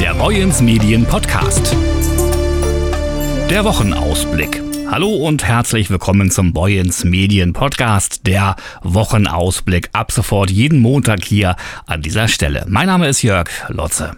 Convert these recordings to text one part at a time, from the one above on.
Der Boyens Medien Podcast. Der Wochenausblick. Hallo und herzlich willkommen zum Boyens Medien Podcast, der Wochenausblick ab sofort jeden Montag hier an dieser Stelle. Mein Name ist Jörg Lotze.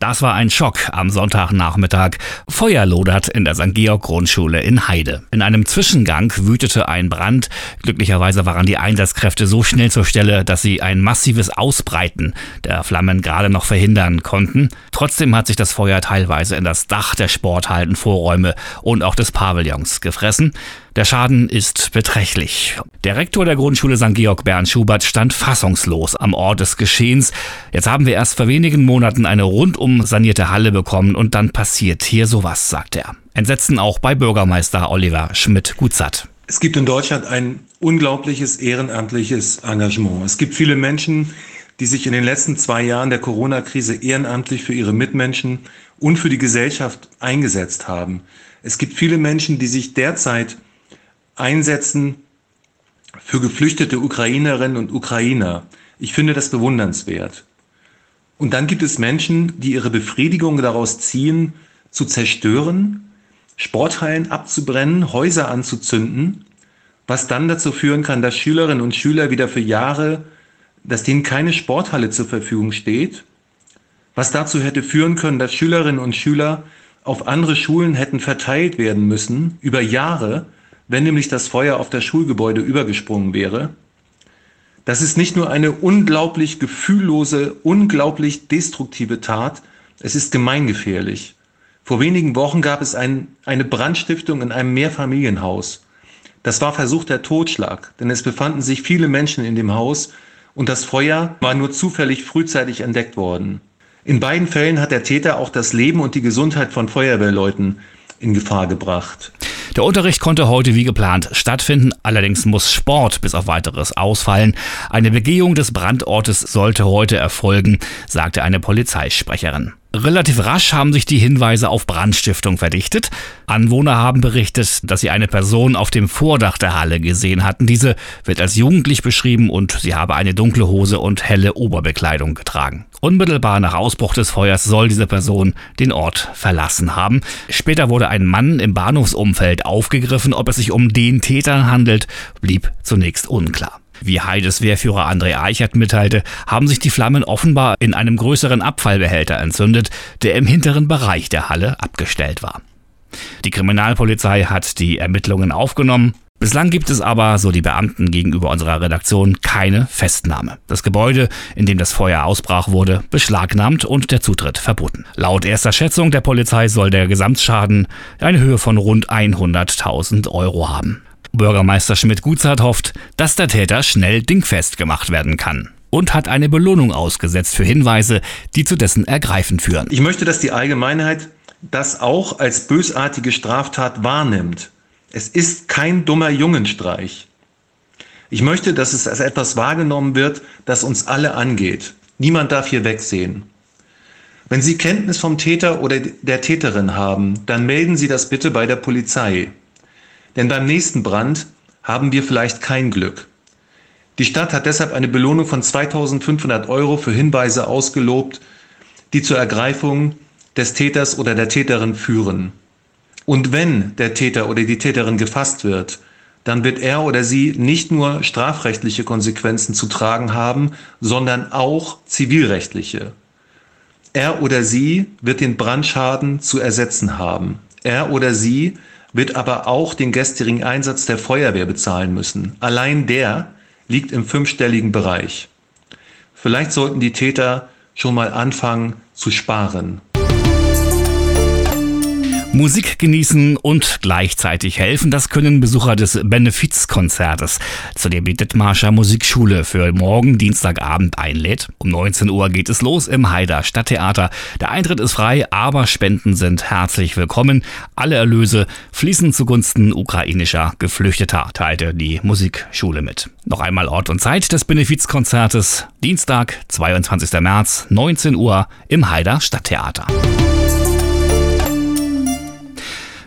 Das war ein Schock am Sonntagnachmittag. Feuer lodert in der St. Georg Grundschule in Heide. In einem Zwischengang wütete ein Brand. Glücklicherweise waren die Einsatzkräfte so schnell zur Stelle, dass sie ein massives Ausbreiten der Flammen gerade noch verhindern konnten. Trotzdem hat sich das Feuer teilweise in das Dach der Sporthallen, Vorräume und auch des Pavillons gefressen. Der Schaden ist beträchtlich. Der Rektor der Grundschule St. Georg Bernd Schubert stand fassungslos am Ort des Geschehens. Jetzt haben wir erst vor wenigen Monaten eine rundum sanierte Halle bekommen und dann passiert hier sowas, sagt er. Entsetzen auch bei Bürgermeister Oliver Schmidt-Gutzat. Es gibt in Deutschland ein unglaubliches ehrenamtliches Engagement. Es gibt viele Menschen, die sich in den letzten zwei Jahren der Corona-Krise ehrenamtlich für ihre Mitmenschen und für die Gesellschaft eingesetzt haben. Es gibt viele Menschen, die sich derzeit einsetzen für geflüchtete Ukrainerinnen und Ukrainer. Ich finde das bewundernswert. Und dann gibt es Menschen, die ihre Befriedigung daraus ziehen, zu zerstören, Sporthallen abzubrennen, Häuser anzuzünden, was dann dazu führen kann, dass Schülerinnen und Schüler wieder für Jahre, dass denen keine Sporthalle zur Verfügung steht, was dazu hätte führen können, dass Schülerinnen und Schüler auf andere Schulen hätten verteilt werden müssen über Jahre, wenn nämlich das Feuer auf das Schulgebäude übergesprungen wäre. Das ist nicht nur eine unglaublich gefühllose, unglaublich destruktive Tat, es ist gemeingefährlich. Vor wenigen Wochen gab es ein, eine Brandstiftung in einem Mehrfamilienhaus. Das war versuchter Totschlag, denn es befanden sich viele Menschen in dem Haus und das Feuer war nur zufällig frühzeitig entdeckt worden. In beiden Fällen hat der Täter auch das Leben und die Gesundheit von Feuerwehrleuten in Gefahr gebracht. Der Unterricht konnte heute wie geplant stattfinden, allerdings muss Sport bis auf weiteres ausfallen. Eine Begehung des Brandortes sollte heute erfolgen, sagte eine Polizeisprecherin. Relativ rasch haben sich die Hinweise auf Brandstiftung verdichtet. Anwohner haben berichtet, dass sie eine Person auf dem Vordach der Halle gesehen hatten. Diese wird als jugendlich beschrieben und sie habe eine dunkle Hose und helle Oberbekleidung getragen. Unmittelbar nach Ausbruch des Feuers soll diese Person den Ort verlassen haben. Später wurde ein Mann im Bahnhofsumfeld aufgegriffen. Ob es sich um den Täter handelt, blieb zunächst unklar. Wie Heides Wehrführer André Eichert mitteilte, haben sich die Flammen offenbar in einem größeren Abfallbehälter entzündet, der im hinteren Bereich der Halle abgestellt war. Die Kriminalpolizei hat die Ermittlungen aufgenommen. Bislang gibt es aber, so die Beamten gegenüber unserer Redaktion, keine Festnahme. Das Gebäude, in dem das Feuer ausbrach, wurde beschlagnahmt und der Zutritt verboten. Laut erster Schätzung der Polizei soll der Gesamtschaden eine Höhe von rund 100.000 Euro haben. Bürgermeister Schmidt-Gutzert hofft, dass der Täter schnell dingfest gemacht werden kann und hat eine Belohnung ausgesetzt für Hinweise, die zu dessen Ergreifen führen. Ich möchte, dass die Allgemeinheit das auch als bösartige Straftat wahrnimmt. Es ist kein dummer Jungenstreich. Ich möchte, dass es als etwas wahrgenommen wird, das uns alle angeht. Niemand darf hier wegsehen. Wenn Sie Kenntnis vom Täter oder der Täterin haben, dann melden Sie das bitte bei der Polizei. Denn beim nächsten Brand haben wir vielleicht kein Glück. Die Stadt hat deshalb eine Belohnung von 2500 Euro für Hinweise ausgelobt, die zur Ergreifung des Täters oder der Täterin führen. Und wenn der Täter oder die Täterin gefasst wird, dann wird er oder sie nicht nur strafrechtliche Konsequenzen zu tragen haben, sondern auch zivilrechtliche. Er oder sie wird den Brandschaden zu ersetzen haben. Er oder sie wird aber auch den gestrigen Einsatz der Feuerwehr bezahlen müssen. Allein der liegt im fünfstelligen Bereich. Vielleicht sollten die Täter schon mal anfangen zu sparen. Musik genießen und gleichzeitig helfen, das können Besucher des Benefizkonzertes, zu dem die Dithmarscher Musikschule für morgen Dienstagabend einlädt. Um 19 Uhr geht es los im Haider Stadttheater. Der Eintritt ist frei, aber Spenden sind herzlich willkommen. Alle Erlöse fließen zugunsten ukrainischer Geflüchteter, teilte die Musikschule mit. Noch einmal Ort und Zeit des Benefizkonzertes. Dienstag, 22. März, 19 Uhr im Haider Stadttheater.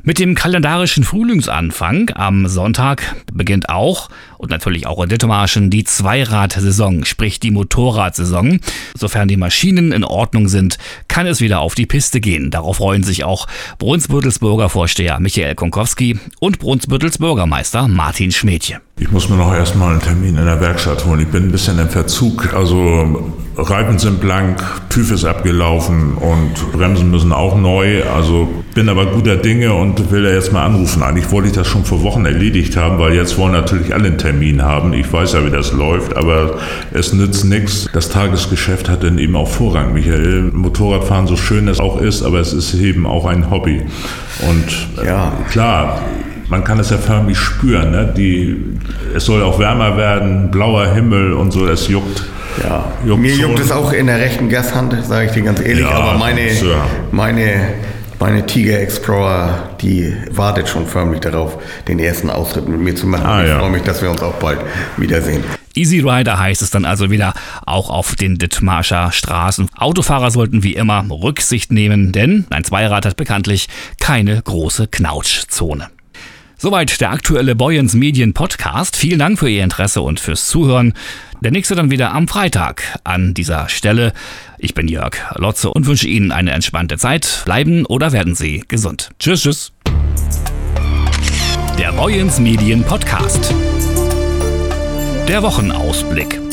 Mit dem kalendarischen Frühlingsanfang am Sonntag beginnt auch und natürlich auch in Dithmarschen die Zweirad-Saison, sprich die Motorradsaison. Sofern die Maschinen in Ordnung sind, kann es wieder auf die Piste gehen. Darauf freuen sich auch Brunsbüttels Bürgervorsteher Michael Konkowski und Brunsbüttels Bürgermeister Martin Schmedje. Ich muss mir noch erstmal einen Termin in der Werkstatt holen. Ich bin ein bisschen im Verzug. Also Reifen sind blank, TÜV ist abgelaufen und Bremsen müssen auch neu. Also bin aber guter Dinge und will da jetzt mal anrufen. Eigentlich wollte ich das schon vor Wochen erledigt haben, weil jetzt wollen natürlich alle einen Termin haben. Ich weiß ja, wie das läuft, aber es nützt nichts. Das Tagesgeschäft hat dann eben auch Vorrang, Michael. Motorradfahren, so schön es auch ist, aber es ist eben auch ein Hobby. Und ja. klar, man kann es ja förmlich spüren. Ne? Die, es soll auch wärmer werden, blauer Himmel und so, es juckt. Ja, juckt mir juckt es auch in der rechten Gasshand, sage ich dir ganz ehrlich, ja, aber meine, meine, meine Tiger Explorer, die wartet schon förmlich darauf, den ersten Ausritt mit mir zu machen. Ah, ich ja. freue mich, dass wir uns auch bald wiedersehen. Easy Rider heißt es dann also wieder auch auf den Dithmarscher Straßen. Autofahrer sollten wie immer Rücksicht nehmen, denn ein Zweirad hat bekanntlich keine große Knautschzone. Soweit der aktuelle Boyens Medien Podcast. Vielen Dank für Ihr Interesse und fürs Zuhören. Der nächste dann wieder am Freitag an dieser Stelle. Ich bin Jörg Lotze und wünsche Ihnen eine entspannte Zeit. Bleiben oder werden Sie gesund. Tschüss, tschüss. Der Boyens Medien Podcast. Der Wochenausblick.